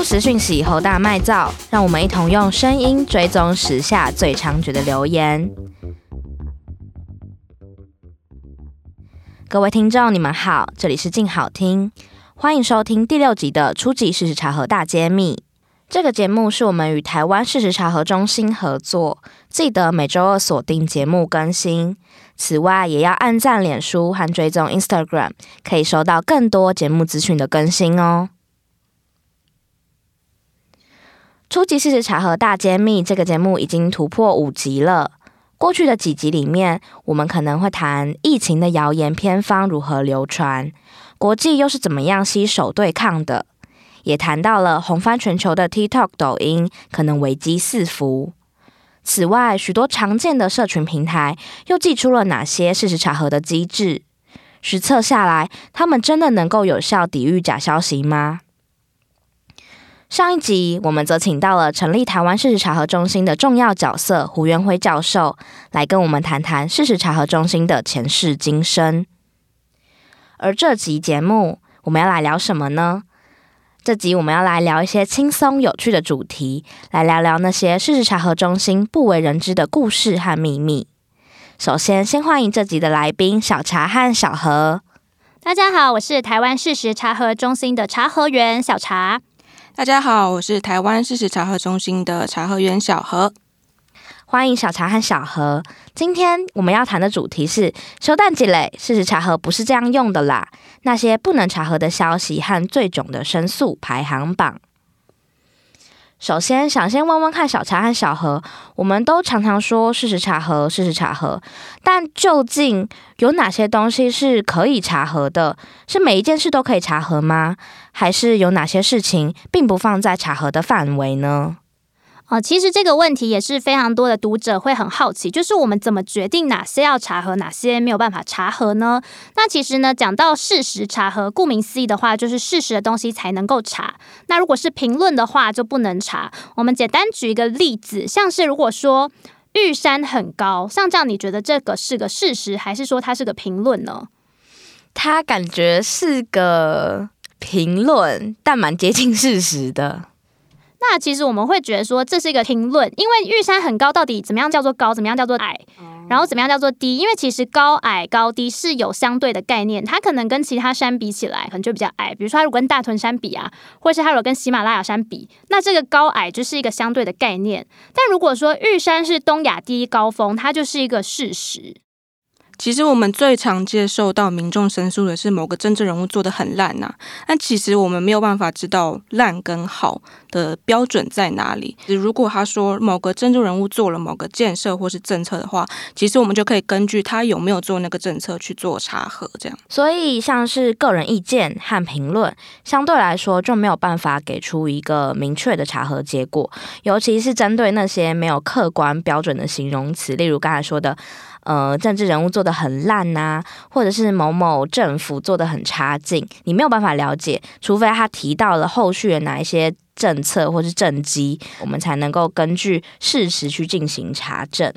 不时讯息侯大卖造，让我们一同用声音追踪时下最猖獗的留言。各位听众，你们好，这里是静好听，欢迎收听第六集的初级事实查核大揭秘。这个节目是我们与台湾事实查核中心合作，记得每周二锁定节目更新。此外，也要按赞脸书和追踪 Instagram，可以收到更多节目资讯的更新哦。初级事实查核大揭秘这个节目已经突破五集了。过去的几集里面，我们可能会谈疫情的谣言偏方如何流传，国际又是怎么样携手对抗的。也谈到了红翻全球的 TikTok、抖音可能危机四伏。此外，许多常见的社群平台又寄出了哪些事实查核的机制？实测下来，他们真的能够有效抵御假消息吗？上一集我们则请到了成立台湾事实查核中心的重要角色胡元辉教授，来跟我们谈谈事实查核中心的前世今生。而这集节目我们要来聊什么呢？这集我们要来聊一些轻松有趣的主题，来聊聊那些事实查核中心不为人知的故事和秘密。首先，先欢迎这集的来宾小茶和小何。大家好，我是台湾事实查核中心的查核员小茶。大家好，我是台湾事实查核中心的查核员小何。欢迎小查和小何。今天我们要谈的主题是“修蛋积累”，事实查核不是这样用的啦。那些不能查核的消息和最囧的申诉排行榜。首先，想先问问看小茶和小何，我们都常常说事实查核，事实查核，但究竟有哪些东西是可以查核的？是每一件事都可以查核吗？还是有哪些事情并不放在查核的范围呢？啊，其实这个问题也是非常多的读者会很好奇，就是我们怎么决定哪些要查核，哪些没有办法查核呢？那其实呢，讲到事实查核，顾名思义的话，就是事实的东西才能够查。那如果是评论的话，就不能查。我们简单举一个例子，像是如果说玉山很高，像这样，你觉得这个是个事实，还是说它是个评论呢？它感觉是个评论，但蛮接近事实的。那其实我们会觉得说，这是一个评论，因为玉山很高，到底怎么样叫做高，怎么样叫做矮，然后怎么样叫做低？因为其实高矮高低是有相对的概念，它可能跟其他山比起来，可能就比较矮。比如说，它如果跟大屯山比啊，或是它如果跟喜马拉雅山比，那这个高矮就是一个相对的概念。但如果说玉山是东亚第一高峰，它就是一个事实。其实我们最常接受到民众申诉的是某个政治人物做得很烂呐、啊，但其实我们没有办法知道烂跟好的标准在哪里。如果他说某个政治人物做了某个建设或是政策的话，其实我们就可以根据他有没有做那个政策去做查核，这样。所以像是个人意见和评论，相对来说就没有办法给出一个明确的查核结果，尤其是针对那些没有客观标准的形容词，例如刚才说的。呃，政治人物做的很烂呐、啊，或者是某某政府做的很差劲，你没有办法了解，除非他提到了后续的哪一些政策或是政绩，我们才能够根据事实去进行查证。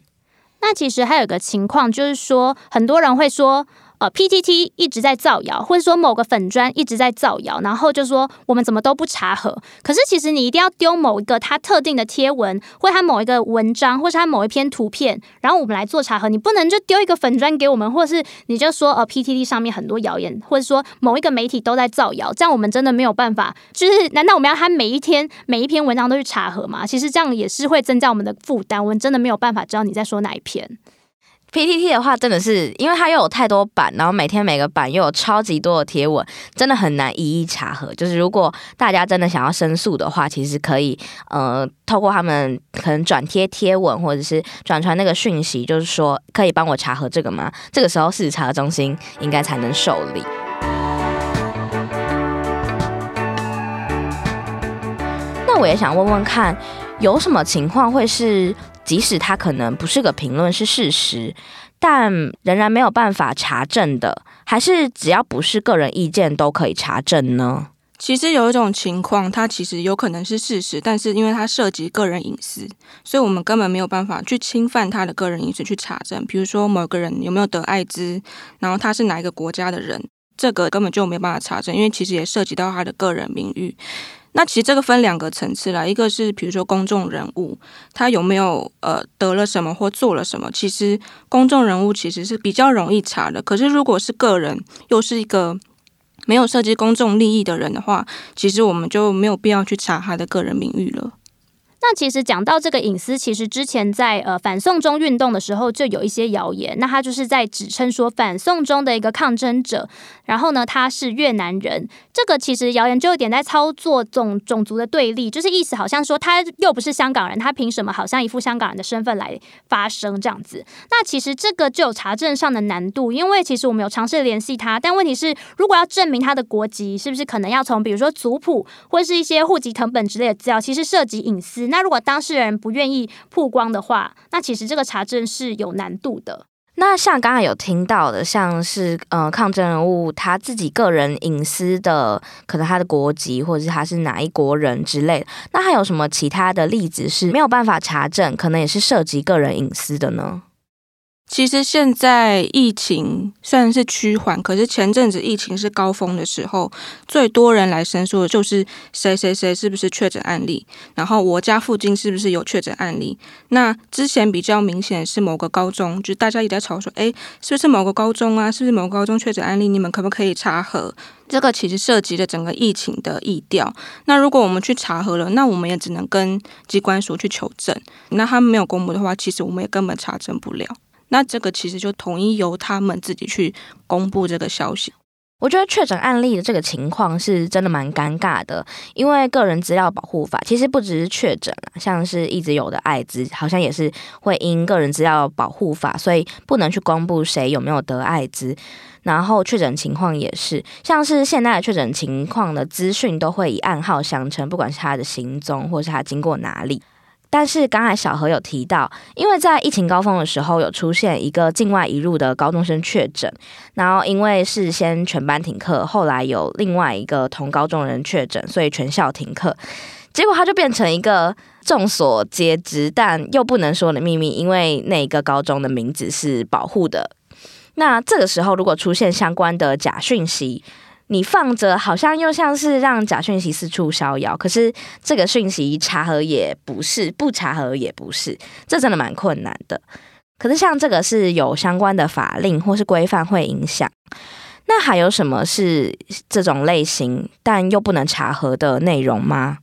那其实还有一个情况，就是说很多人会说。呃，PTT 一直在造谣，或者说某个粉砖一直在造谣，然后就说我们怎么都不查核。可是其实你一定要丢某一个它特定的贴文，或者它某一个文章，或是它某一篇图片，然后我们来做查核。你不能就丢一个粉砖给我们，或是你就说呃 PTT 上面很多谣言，或者说某一个媒体都在造谣，这样我们真的没有办法。就是难道我们要他每一天每一篇文章都去查核吗？其实这样也是会增加我们的负担，我们真的没有办法知道你在说哪一篇。PTT 的话，真的是因为它又有太多版，然后每天每个版又有超级多的贴文，真的很难一一查核。就是如果大家真的想要申诉的话，其实可以呃透过他们可能转贴贴文，或者是转传那个讯息，就是说可以帮我查核这个吗？这个时候事实查核中心应该才能受理。那我也想问问看，有什么情况会是？即使它可能不是个评论，是事实，但仍然没有办法查证的，还是只要不是个人意见都可以查证呢？其实有一种情况，它其实有可能是事实，但是因为它涉及个人隐私，所以我们根本没有办法去侵犯他的个人隐私去查证。比如说某个人有没有得艾滋，然后他是哪一个国家的人，这个根本就没办法查证，因为其实也涉及到他的个人名誉。那其实这个分两个层次啦，一个是比如说公众人物，他有没有呃得了什么或做了什么，其实公众人物其实是比较容易查的。可是如果是个人，又是一个没有涉及公众利益的人的话，其实我们就没有必要去查他的个人名誉了。那其实讲到这个隐私，其实之前在呃反送中运动的时候就有一些谣言。那他就是在指称说反送中的一个抗争者，然后呢他是越南人。这个其实谣言就有点在操作种种族的对立，就是意思好像说他又不是香港人，他凭什么好像一副香港人的身份来发声这样子？那其实这个就有查证上的难度，因为其实我们有尝试联系他，但问题是如果要证明他的国籍，是不是可能要从比如说族谱或是一些户籍謄本之类的资料，其实涉及隐私。那如果当事人不愿意曝光的话，那其实这个查证是有难度的。那像刚才有听到的，像是呃抗争人物他自己个人隐私的，可能他的国籍或者是他是哪一国人之类，那还有什么其他的例子是没有办法查证，可能也是涉及个人隐私的呢？其实现在疫情虽然是趋缓，可是前阵子疫情是高峰的时候，最多人来申诉的就是谁谁谁是不是确诊案例，然后我家附近是不是有确诊案例。那之前比较明显是某个高中，就大家一直在吵说，哎，是不是某个高中啊？是不是某个高中确诊案例？你们可不可以查核？这个其实涉及了整个疫情的疫调。那如果我们去查核了，那我们也只能跟机关署去求证。那他们没有公布的话，其实我们也根本查证不了。那这个其实就统一由他们自己去公布这个消息。我觉得确诊案例的这个情况是真的蛮尴尬的，因为个人资料保护法其实不只是确诊啊，像是一直有的艾滋，好像也是会因个人资料保护法，所以不能去公布谁有没有得艾滋。然后确诊情况也是，像是现在的确诊情况的资讯都会以暗号相称，不管是他的行踪或是他经过哪里。但是刚才小何有提到，因为在疫情高峰的时候有出现一个境外移入的高中生确诊，然后因为事先全班停课，后来有另外一个同高中人确诊，所以全校停课，结果它就变成一个众所皆知但又不能说的秘密，因为那个高中的名字是保护的。那这个时候如果出现相关的假讯息，你放着好像又像是让假讯息四处逍遥，可是这个讯息查核也不是，不查核也不是，这真的蛮困难的。可是像这个是有相关的法令或是规范会影响，那还有什么是这种类型但又不能查核的内容吗？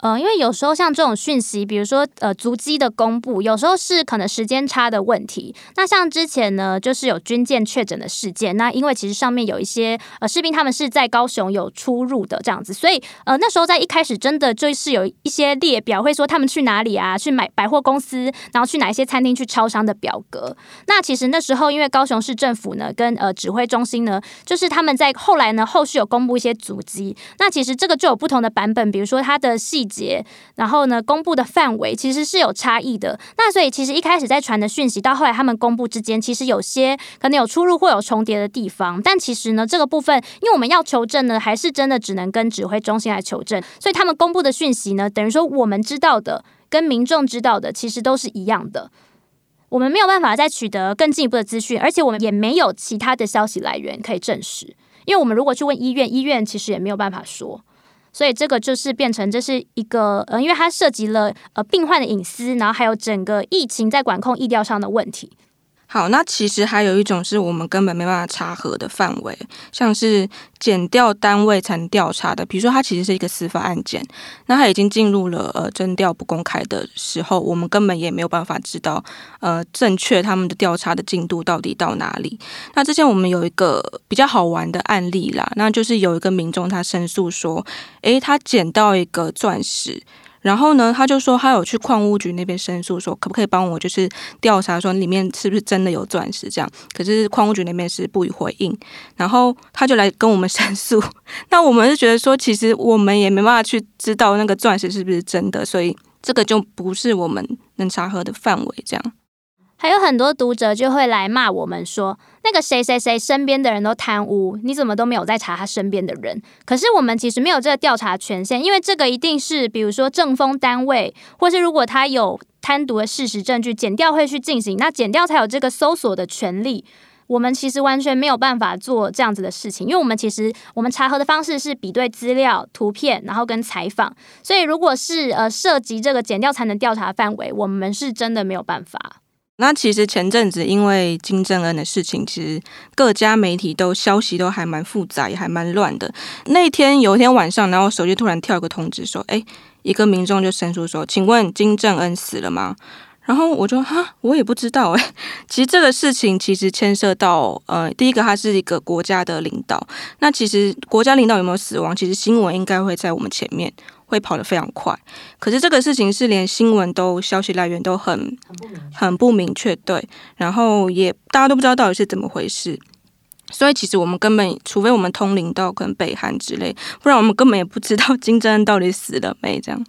呃，因为有时候像这种讯息，比如说呃足迹的公布，有时候是可能时间差的问题。那像之前呢，就是有军舰确诊的事件，那因为其实上面有一些呃士兵他们是在高雄有出入的这样子，所以呃那时候在一开始真的就是有一些列表会说他们去哪里啊，去买百货公司，然后去哪一些餐厅去超商的表格。那其实那时候因为高雄市政府呢跟呃指挥中心呢，就是他们在后来呢后续有公布一些足迹，那其实这个就有不同的版本，比如说它的细。节，然后呢，公布的范围其实是有差异的。那所以其实一开始在传的讯息，到后来他们公布之间，其实有些可能有出入或有重叠的地方。但其实呢，这个部分，因为我们要求证呢，还是真的只能跟指挥中心来求证。所以他们公布的讯息呢，等于说我们知道的跟民众知道的其实都是一样的。我们没有办法再取得更进一步的资讯，而且我们也没有其他的消息来源可以证实。因为我们如果去问医院，医院其实也没有办法说。所以这个就是变成这是一个呃，因为它涉及了呃病患的隐私，然后还有整个疫情在管控疫调上的问题。好，那其实还有一种是我们根本没办法查核的范围，像是检调单位才能调查的，比如说它其实是一个司法案件，那它已经进入了呃侦调不公开的时候，我们根本也没有办法知道呃正确他们的调查的进度到底到哪里。那之前我们有一个比较好玩的案例啦，那就是有一个民众他申诉说，诶，他捡到一个钻石。然后呢，他就说他有去矿物局那边申诉，说可不可以帮我就是调查，说里面是不是真的有钻石这样。可是矿物局那边是不予回应，然后他就来跟我们申诉。那我们是觉得说，其实我们也没办法去知道那个钻石是不是真的，所以这个就不是我们能查核的范围这样。还有很多读者就会来骂我们说，那个谁谁谁身边的人都贪污，你怎么都没有在查他身边的人？可是我们其实没有这个调查权限，因为这个一定是比如说政风单位，或是如果他有贪渎的事实证据，检调会去进行，那检调才有这个搜索的权利。我们其实完全没有办法做这样子的事情，因为我们其实我们查核的方式是比对资料、图片，然后跟采访，所以如果是呃涉及这个检调才能调查范围，我们是真的没有办法。那其实前阵子因为金正恩的事情，其实各家媒体都消息都还蛮复杂，也还蛮乱的。那天有一天晚上，然后手机突然跳一个通知说：“哎，一个民众就申诉说，请问金正恩死了吗？”然后我就哈，我也不知道哎。其实这个事情其实牵涉到呃，第一个他是一个国家的领导，那其实国家领导有没有死亡，其实新闻应该会在我们前面。会跑得非常快，可是这个事情是连新闻都消息来源都很很不明确，对，然后也大家都不知道到底是怎么回事，所以其实我们根本除非我们通灵到跟北韩之类，不然我们根本也不知道金正恩到底死了没。这样，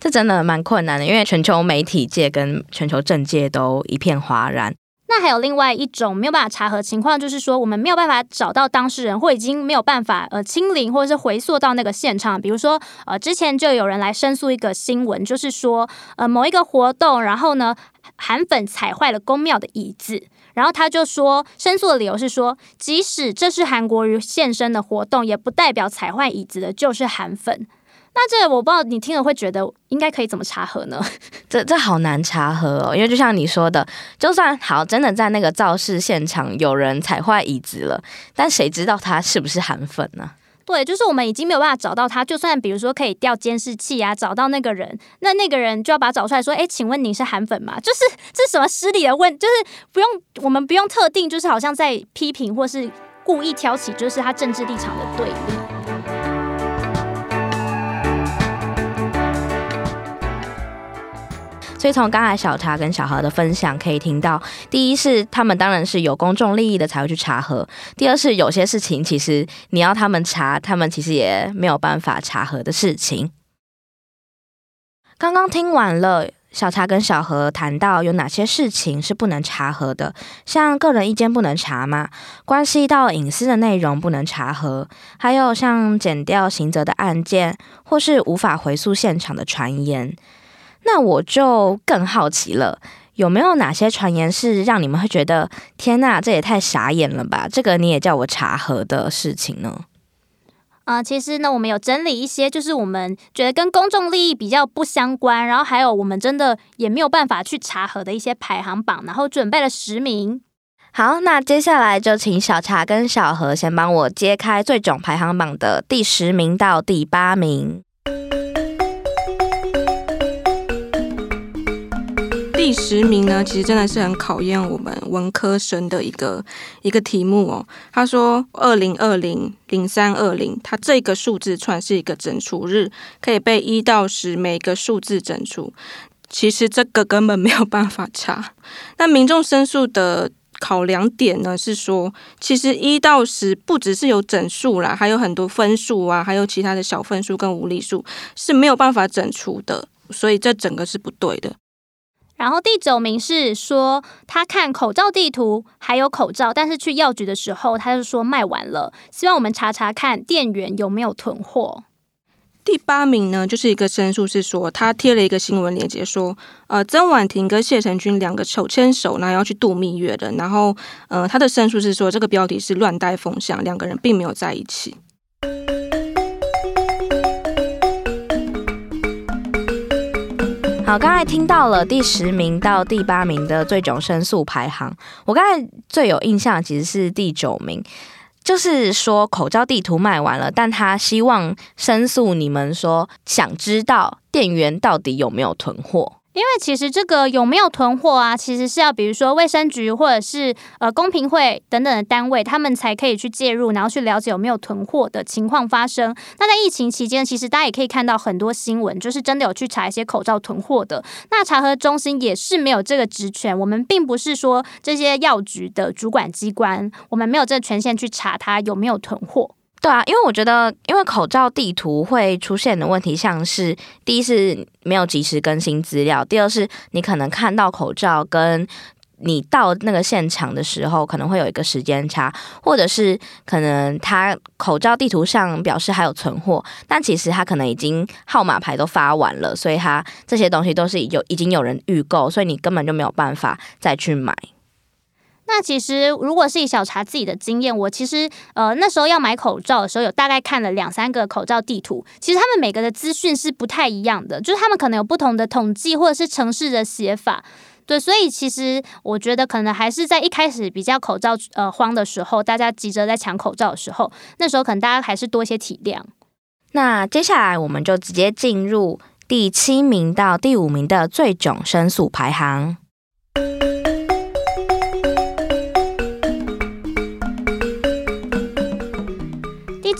这真的蛮困难的，因为全球媒体界跟全球政界都一片哗然。那还有另外一种没有办法查核情况，就是说我们没有办法找到当事人，或已经没有办法呃清零或者是回溯到那个现场。比如说呃之前就有人来申诉一个新闻，就是说呃某一个活动，然后呢韩粉踩坏了宫庙的椅子，然后他就说申诉的理由是说，即使这是韩国瑜现身的活动，也不代表踩坏椅子的就是韩粉。那这个我不知道你听了会觉得应该可以怎么查核呢？这这好难查核哦，因为就像你说的，就算好真的在那个肇事现场有人踩坏椅子了，但谁知道他是不是韩粉呢？对，就是我们已经没有办法找到他，就算比如说可以调监视器啊，找到那个人，那那个人就要把他找出来说，哎，请问你是韩粉吗？就是这是什么失礼的问，就是不用我们不用特定，就是好像在批评或是故意挑起，就是他政治立场的对立。所以从刚才小茶跟小何的分享可以听到，第一是他们当然是有公众利益的才会去查核；第二是有些事情其实你要他们查，他们其实也没有办法查核的事情。刚刚听完了小茶跟小何谈到有哪些事情是不能查核的，像个人意见不能查吗？关系到隐私的内容不能查核，还有像剪掉刑责的案件，或是无法回溯现场的传言。那我就更好奇了，有没有哪些传言是让你们会觉得天呐，这也太傻眼了吧？这个你也叫我查核的事情呢？啊、呃，其实呢，我们有整理一些，就是我们觉得跟公众利益比较不相关，然后还有我们真的也没有办法去查核的一些排行榜，然后准备了十名。好，那接下来就请小茶跟小何先帮我揭开最总排行榜的第十名到第八名。第十名呢，其实真的是很考验我们文科生的一个一个题目哦。他说，二零二零零三二零，它这个数字串是一个整除日，可以被一到十每个数字整除。其实这个根本没有办法查。那民众申诉的考量点呢，是说，其实一到十不只是有整数啦，还有很多分数啊，还有其他的小分数跟无理数是没有办法整除的，所以这整个是不对的。然后第九名是说他看口罩地图还有口罩，但是去药局的时候他就说卖完了，希望我们查查看店员有没有囤货。第八名呢，就是一个申诉是说他贴了一个新闻链接说，呃，曾婉婷跟谢成军两个手牵手，然后要去度蜜月的，然后呃他的申诉是说这个标题是乱带风向，两个人并没有在一起。好，刚才听到了第十名到第八名的最终申诉排行，我刚才最有印象其实是第九名，就是说口罩地图卖完了，但他希望申诉你们说，想知道店员到底有没有囤货。因为其实这个有没有囤货啊，其实是要比如说卫生局或者是呃公平会等等的单位，他们才可以去介入，然后去了解有没有囤货的情况发生。那在疫情期间，其实大家也可以看到很多新闻，就是真的有去查一些口罩囤货的。那查核中心也是没有这个职权，我们并不是说这些药局的主管机关，我们没有这个权限去查他有没有囤货。对啊，因为我觉得，因为口罩地图会出现的问题，像是第一是没有及时更新资料，第二是你可能看到口罩跟你到那个现场的时候可能会有一个时间差，或者是可能他口罩地图上表示还有存货，但其实他可能已经号码牌都发完了，所以他这些东西都是有已经有人预购，所以你根本就没有办法再去买。那其实如果是以小茶自己的经验，我其实呃那时候要买口罩的时候，有大概看了两三个口罩地图，其实他们每个的资讯是不太一样的，就是他们可能有不同的统计或者是城市的写法。对，所以其实我觉得可能还是在一开始比较口罩呃慌的时候，大家急着在抢口罩的时候，那时候可能大家还是多一些体谅。那接下来我们就直接进入第七名到第五名的最囧申诉排行。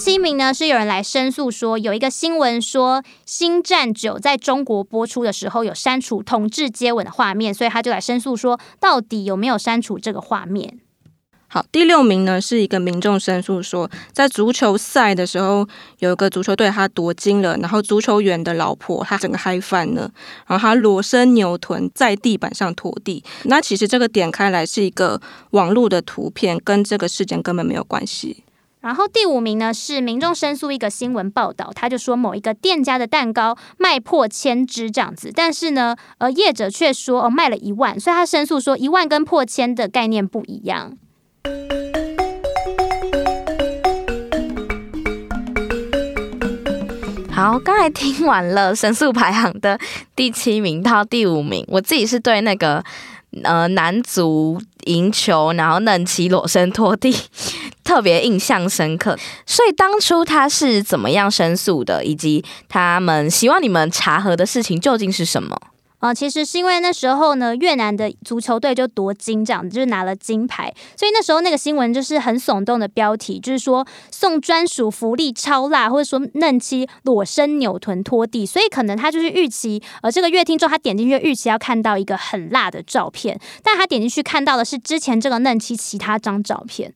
第一名呢，是有人来申诉说，有一个新闻说《星战九》在中国播出的时候有删除同志接吻的画面，所以他就来申诉说，到底有没有删除这个画面？好，第六名呢是一个民众申诉说，在足球赛的时候，有一个足球队他夺金了，然后足球员的老婆他整个嗨翻了，然后他裸身扭臀在地板上拖地。那其实这个点开来是一个网络的图片，跟这个事件根本没有关系。然后第五名呢是民众申诉一个新闻报道，他就说某一个店家的蛋糕卖破千只这样子，但是呢，呃，业者却说哦卖了一万，所以他申诉说一万跟破千的概念不一样。好，刚才听完了申诉排行的第七名到第五名，我自己是对那个呃男足赢球，然后嫩妻裸身拖地。特别印象深刻，所以当初他是怎么样申诉的，以及他们希望你们查核的事情究竟是什么？呃，其实是因为那时候呢，越南的足球队就夺金，这样子就是拿了金牌，所以那时候那个新闻就是很耸动的标题，就是说送专属福利超辣，或者说嫩妻裸身扭臀拖地，所以可能他就是预期，呃，这个乐听众他点进去预期要看到一个很辣的照片，但他点进去看到的是之前这个嫩妻其他张照片。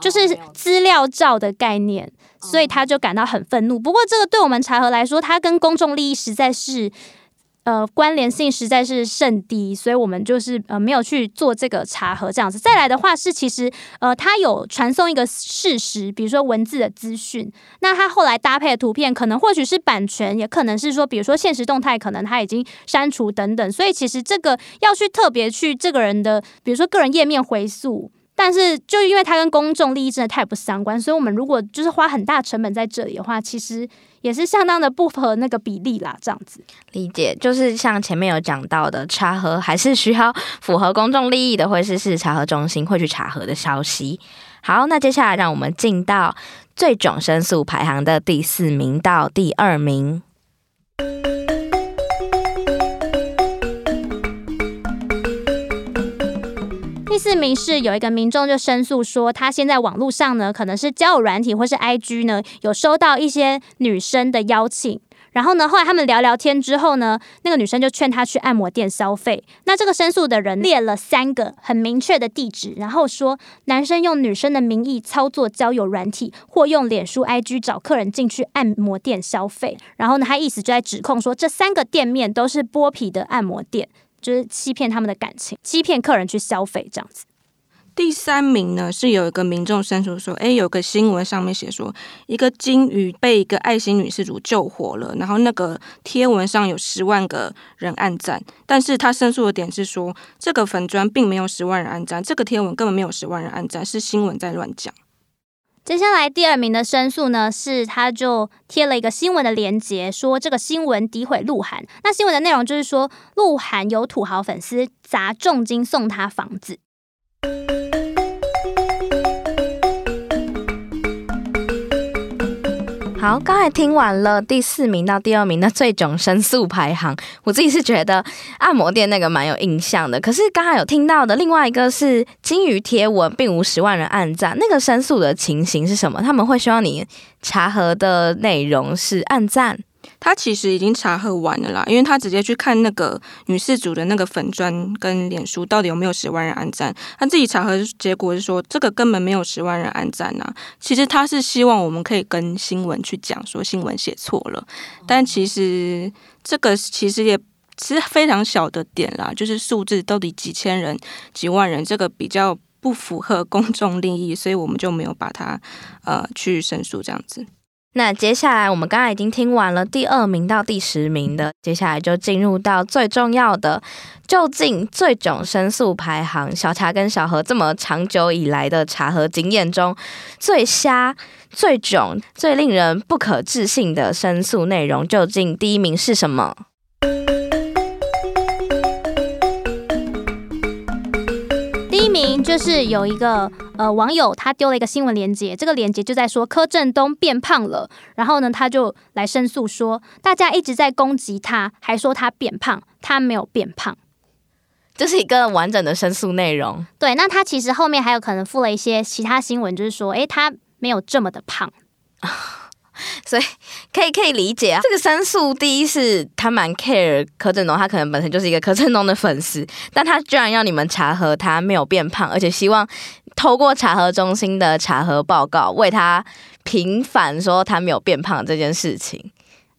就是资料照的概念，所以他就感到很愤怒。不过，这个对我们查核来说，他跟公众利益实在是，呃，关联性实在是甚低，所以我们就是呃没有去做这个查核这样子。再来的话是，其实呃，他有传送一个事实，比如说文字的资讯，那他后来搭配的图片，可能或许是版权，也可能是说，比如说现实动态，可能他已经删除等等。所以其实这个要去特别去这个人的，比如说个人页面回溯。但是，就因为它跟公众利益真的太不相关，所以我们如果就是花很大成本在这里的话，其实也是相当的不合那个比例啦。这样子理解，就是像前面有讲到的，查核还是需要符合公众利益的，或是是查核中心会去查核的消息。好，那接下来让我们进到最囧申诉排行的第四名到第二名。第四名是有一个民众就申诉说，他现在网络上呢，可能是交友软体或是 IG 呢，有收到一些女生的邀请，然后呢，后来他们聊聊天之后呢，那个女生就劝他去按摩店消费。那这个申诉的人列了三个很明确的地址，然后说男生用女生的名义操作交友软体，或用脸书 IG 找客人进去按摩店消费。然后呢，他意思就在指控说，这三个店面都是剥皮的按摩店。就是欺骗他们的感情，欺骗客人去消费这样子。第三名呢，是有一个民众申诉说，诶，有个新闻上面写说，一个鲸鱼被一个爱心女事主救活了，然后那个贴文上有十万个人按赞，但是他申诉的点是说，这个粉砖并没有十万人按赞，这个贴文根本没有十万人按赞，是新闻在乱讲。接下来第二名的申诉呢，是他就贴了一个新闻的链接，说这个新闻诋毁鹿晗。那新闻的内容就是说，鹿晗有土豪粉丝砸重金送他房子。好，刚才听完了第四名到第二名的最囧申诉排行，我自己是觉得按摩店那个蛮有印象的。可是刚才有听到的另外一个是金鱼贴文，并无十万人按赞，那个申诉的情形是什么？他们会希望你查核的内容是按赞。他其实已经查核完了啦，因为他直接去看那个女事主的那个粉砖跟脸书到底有没有十万人按赞，他自己查核结果是说这个根本没有十万人按赞呐。其实他是希望我们可以跟新闻去讲说新闻写错了，但其实这个其实也其实非常小的点啦，就是数字到底几千人、几万人，这个比较不符合公众利益，所以我们就没有把它呃去申诉这样子。那接下来我们刚才已经听完了第二名到第十名的，接下来就进入到最重要的，究竟最囧申诉排行，小茶跟小何这么长久以来的茶和经验中，最瞎、最囧、最令人不可置信的申诉内容，究竟第一名是什么？就是有一个呃网友，他丢了一个新闻链接，这个链接就在说柯震东变胖了，然后呢，他就来申诉说，大家一直在攻击他，还说他变胖，他没有变胖，这是一个完整的申诉内容。对，那他其实后面还有可能附了一些其他新闻，就是说，诶，他没有这么的胖。所以可以可以理解啊，这个申诉第一是他蛮 care 柯震东，他可能本身就是一个柯震东的粉丝，但他居然要你们查核他没有变胖，而且希望透过查核中心的查核报告为他平反说他没有变胖这件事情。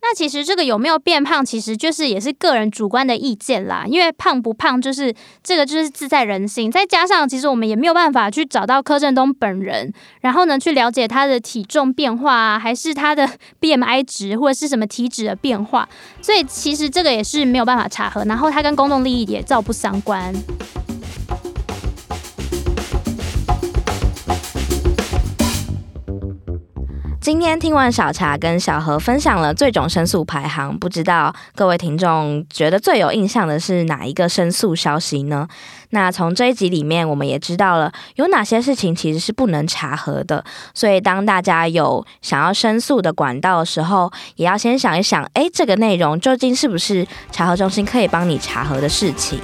那其实这个有没有变胖，其实就是也是个人主观的意见啦。因为胖不胖，就是这个就是自在人心。再加上，其实我们也没有办法去找到柯震东本人，然后呢，去了解他的体重变化啊，还是他的 BMI 值或者是什么体脂的变化。所以其实这个也是没有办法查核，然后他跟公众利益也照不相关。今天听完小茶跟小何分享了最种申诉排行，不知道各位听众觉得最有印象的是哪一个申诉消息呢？那从这一集里面，我们也知道了有哪些事情其实是不能查核的。所以当大家有想要申诉的管道的时候，也要先想一想，哎，这个内容究竟是不是查核中心可以帮你查核的事情？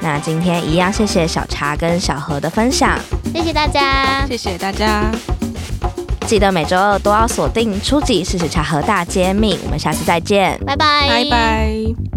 那今天一样，谢谢小茶跟小何的分享，谢谢大家，谢谢大家。记得每周二都要锁定初级！事实茶和大揭秘，我们下次再见，拜拜，拜拜。